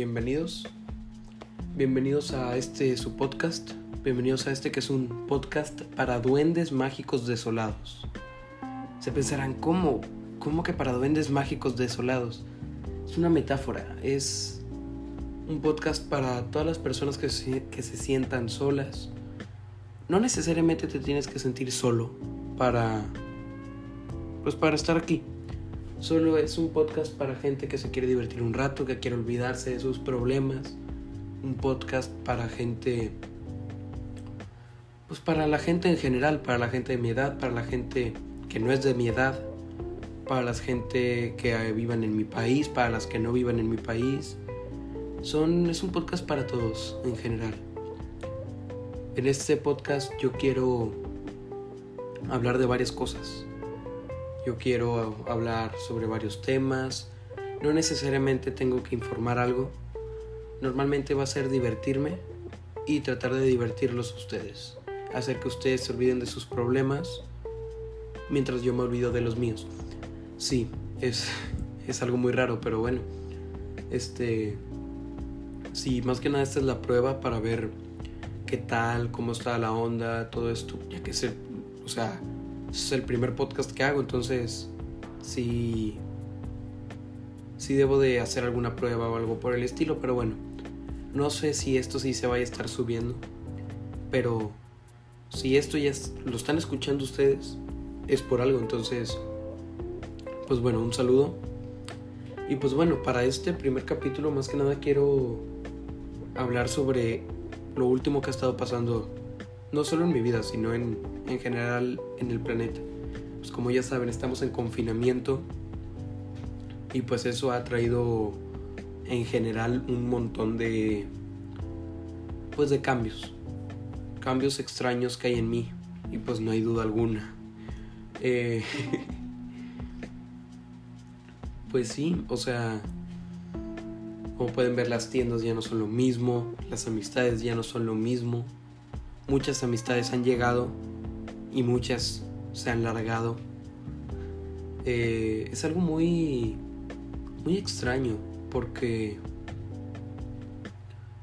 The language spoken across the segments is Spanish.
bienvenidos. Bienvenidos a este su podcast. Bienvenidos a este que es un podcast para duendes mágicos desolados. Se pensarán, ¿cómo? ¿Cómo que para duendes mágicos desolados? Es una metáfora, es un podcast para todas las personas que se, que se sientan solas. No necesariamente te tienes que sentir solo para pues para estar aquí. Solo es un podcast para gente que se quiere divertir un rato, que quiere olvidarse de sus problemas. Un podcast para gente pues para la gente en general, para la gente de mi edad, para la gente que no es de mi edad, para la gente que vivan en mi país, para las que no vivan en mi país. Son, es un podcast para todos en general. En este podcast yo quiero hablar de varias cosas. Yo quiero hablar sobre varios temas. No necesariamente tengo que informar algo. Normalmente va a ser divertirme y tratar de divertirlos a ustedes hacer que ustedes se olviden de sus problemas mientras yo me olvido de los míos. Sí, es, es algo muy raro, pero bueno. Este. Sí, más que nada esta es la prueba para ver qué tal, cómo está la onda, todo esto. Ya que es el, o sea, es el primer podcast que hago, entonces sí. Sí debo de hacer alguna prueba o algo por el estilo, pero bueno. No sé si esto sí se vaya a estar subiendo, pero si esto ya lo están escuchando ustedes, es por algo. Entonces, pues bueno, un saludo. Y pues bueno, para este primer capítulo más que nada quiero hablar sobre lo último que ha estado pasando, no solo en mi vida, sino en, en general en el planeta. Pues como ya saben, estamos en confinamiento y pues eso ha traído en general un montón de pues de cambios cambios extraños que hay en mí y pues no hay duda alguna. Eh, pues sí, o sea, como pueden ver las tiendas ya no son lo mismo, las amistades ya no son lo mismo, muchas amistades han llegado y muchas se han largado. Eh, es algo muy, muy extraño porque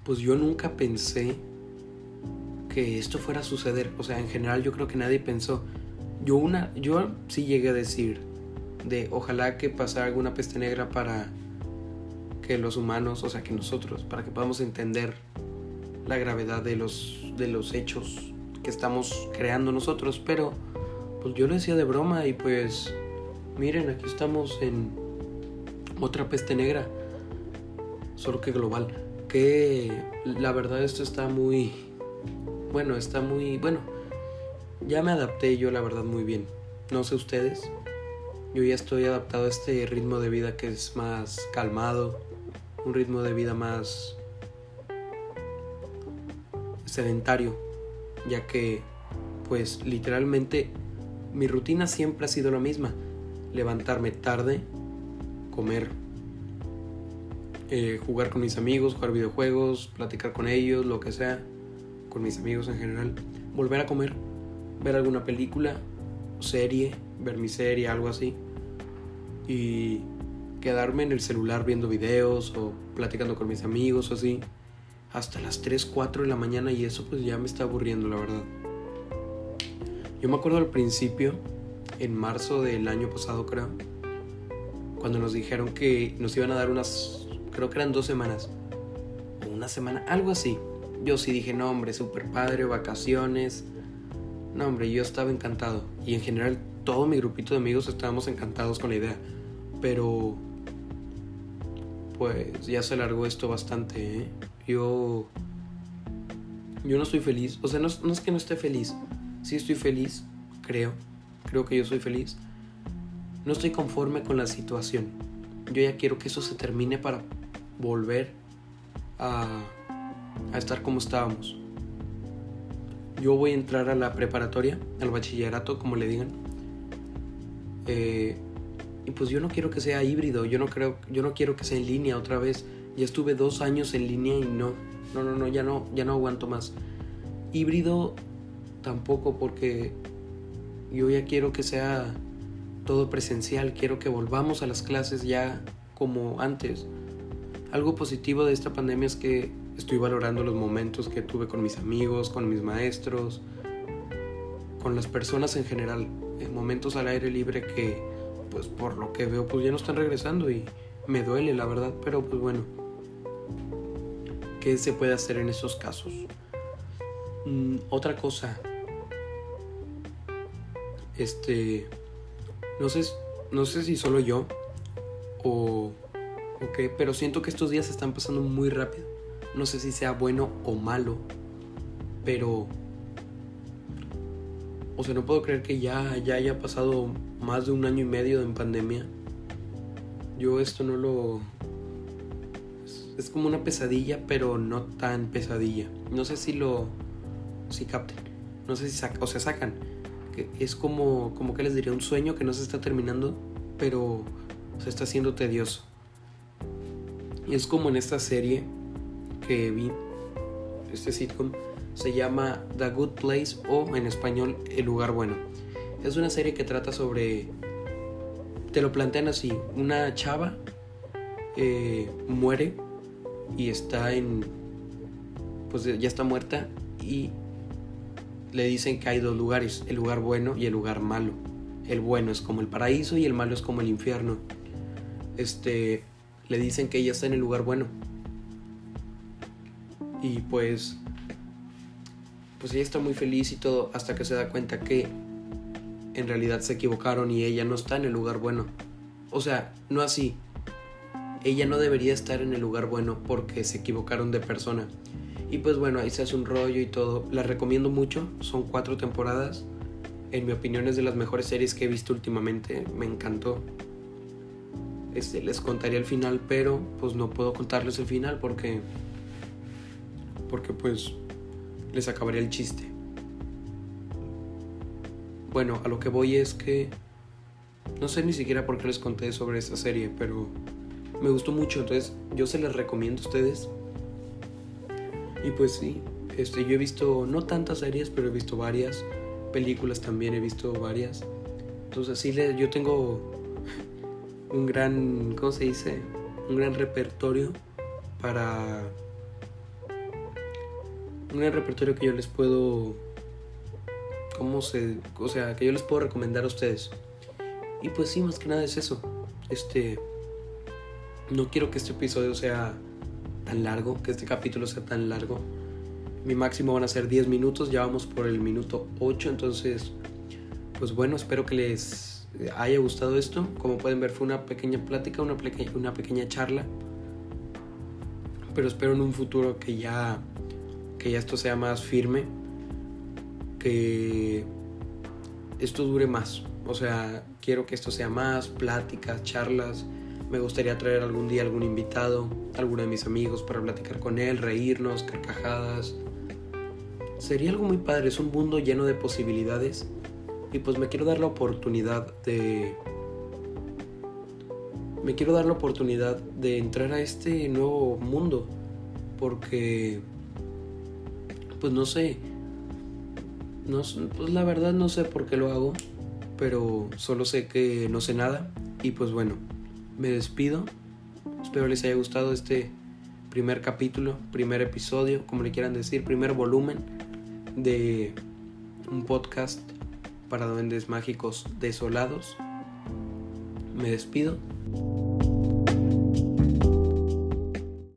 pues yo nunca pensé que esto fuera a suceder. O sea, en general yo creo que nadie pensó. Yo una, yo sí llegué a decir de ojalá que pasara alguna peste negra para que los humanos, o sea, que nosotros, para que podamos entender la gravedad de los de los hechos que estamos creando nosotros, pero pues yo lo decía de broma y pues miren, aquí estamos en otra peste negra, solo que global. Que la verdad esto está muy bueno, está muy, bueno, ya me adapté yo la verdad muy bien. No sé ustedes, yo ya estoy adaptado a este ritmo de vida que es más calmado, un ritmo de vida más sedentario, ya que pues literalmente mi rutina siempre ha sido la misma, levantarme tarde, comer, eh, jugar con mis amigos, jugar videojuegos, platicar con ellos, lo que sea con mis amigos en general, volver a comer, ver alguna película, serie, ver mi serie, algo así, y quedarme en el celular viendo videos o platicando con mis amigos o así, hasta las 3, 4 de la mañana y eso pues ya me está aburriendo, la verdad. Yo me acuerdo al principio, en marzo del año pasado creo, cuando nos dijeron que nos iban a dar unas, creo que eran dos semanas, o una semana, algo así, yo sí dije, no hombre, super padre, vacaciones. No hombre, yo estaba encantado. Y en general todo mi grupito de amigos estábamos encantados con la idea. Pero... Pues ya se alargó esto bastante, ¿eh? Yo... Yo no estoy feliz. O sea, no, no es que no esté feliz. Sí estoy feliz, creo. Creo que yo soy feliz. No estoy conforme con la situación. Yo ya quiero que eso se termine para volver a a estar como estábamos. Yo voy a entrar a la preparatoria, al bachillerato, como le digan. Eh, y pues yo no quiero que sea híbrido, yo no creo, yo no quiero que sea en línea otra vez. Ya estuve dos años en línea y no, no, no, no, ya no, ya no aguanto más. Híbrido tampoco porque yo ya quiero que sea todo presencial, quiero que volvamos a las clases ya como antes. Algo positivo de esta pandemia es que estoy valorando los momentos que tuve con mis amigos, con mis maestros, con las personas en general, en momentos al aire libre que, pues por lo que veo, pues ya no están regresando y me duele, la verdad, pero pues bueno, ¿qué se puede hacer en esos casos? Mm, otra cosa, este, no sé, no sé si solo yo o, o qué, pero siento que estos días están pasando muy rápido. No sé si sea bueno o malo, pero o sea, no puedo creer que ya, ya haya pasado más de un año y medio en pandemia. Yo esto no lo... Es, como una pesadilla, pero no tan pesadilla. No sé si lo... Si capten. No sé si sacan... O sea, sacan. Es como, como que les diría un sueño que no se está terminando, pero se está haciendo tedioso. Y es como en esta serie que vi, este sitcom, se llama The Good Place o en español El lugar bueno. Es una serie que trata sobre, te lo plantean así, una chava eh, muere y está en, pues ya está muerta y le dicen que hay dos lugares, el lugar bueno y el lugar malo. El bueno es como el paraíso y el malo es como el infierno. Este, le dicen que ella está en el lugar bueno. Y pues pues ella está muy feliz y todo hasta que se da cuenta que en realidad se equivocaron y ella no está en el lugar bueno. O sea, no así. Ella no debería estar en el lugar bueno porque se equivocaron de persona. Y pues bueno, ahí se hace un rollo y todo. La recomiendo mucho. Son cuatro temporadas. En mi opinión es de las mejores series que he visto últimamente. Me encantó. Este, les contaría el final, pero pues no puedo contarles el final porque... Porque pues les acabaría el chiste. Bueno, a lo que voy es que no sé ni siquiera por qué les conté sobre esta serie, pero me gustó mucho, entonces yo se les recomiendo a ustedes. Y pues sí, este, yo he visto no tantas series, pero he visto varias películas también he visto varias. Entonces sí, yo tengo un gran, ¿cómo se dice? Un gran repertorio para un repertorio que yo les puedo cómo se o sea que yo les puedo recomendar a ustedes y pues sí más que nada es eso este no quiero que este episodio sea tan largo que este capítulo sea tan largo mi máximo van a ser 10 minutos ya vamos por el minuto 8 entonces pues bueno espero que les haya gustado esto como pueden ver fue una pequeña plática una, una pequeña charla pero espero en un futuro que ya que ya esto sea más firme, que esto dure más. O sea, quiero que esto sea más, pláticas, charlas. Me gustaría traer algún día algún invitado, alguno de mis amigos para platicar con él, reírnos, carcajadas. Sería algo muy padre, es un mundo lleno de posibilidades y pues me quiero dar la oportunidad de... Me quiero dar la oportunidad de entrar a este nuevo mundo porque pues no sé. No, pues la verdad no sé por qué lo hago, pero solo sé que no sé nada. Y pues bueno, me despido. Espero les haya gustado este primer capítulo, primer episodio, como le quieran decir, primer volumen de un podcast para duendes mágicos desolados. Me despido.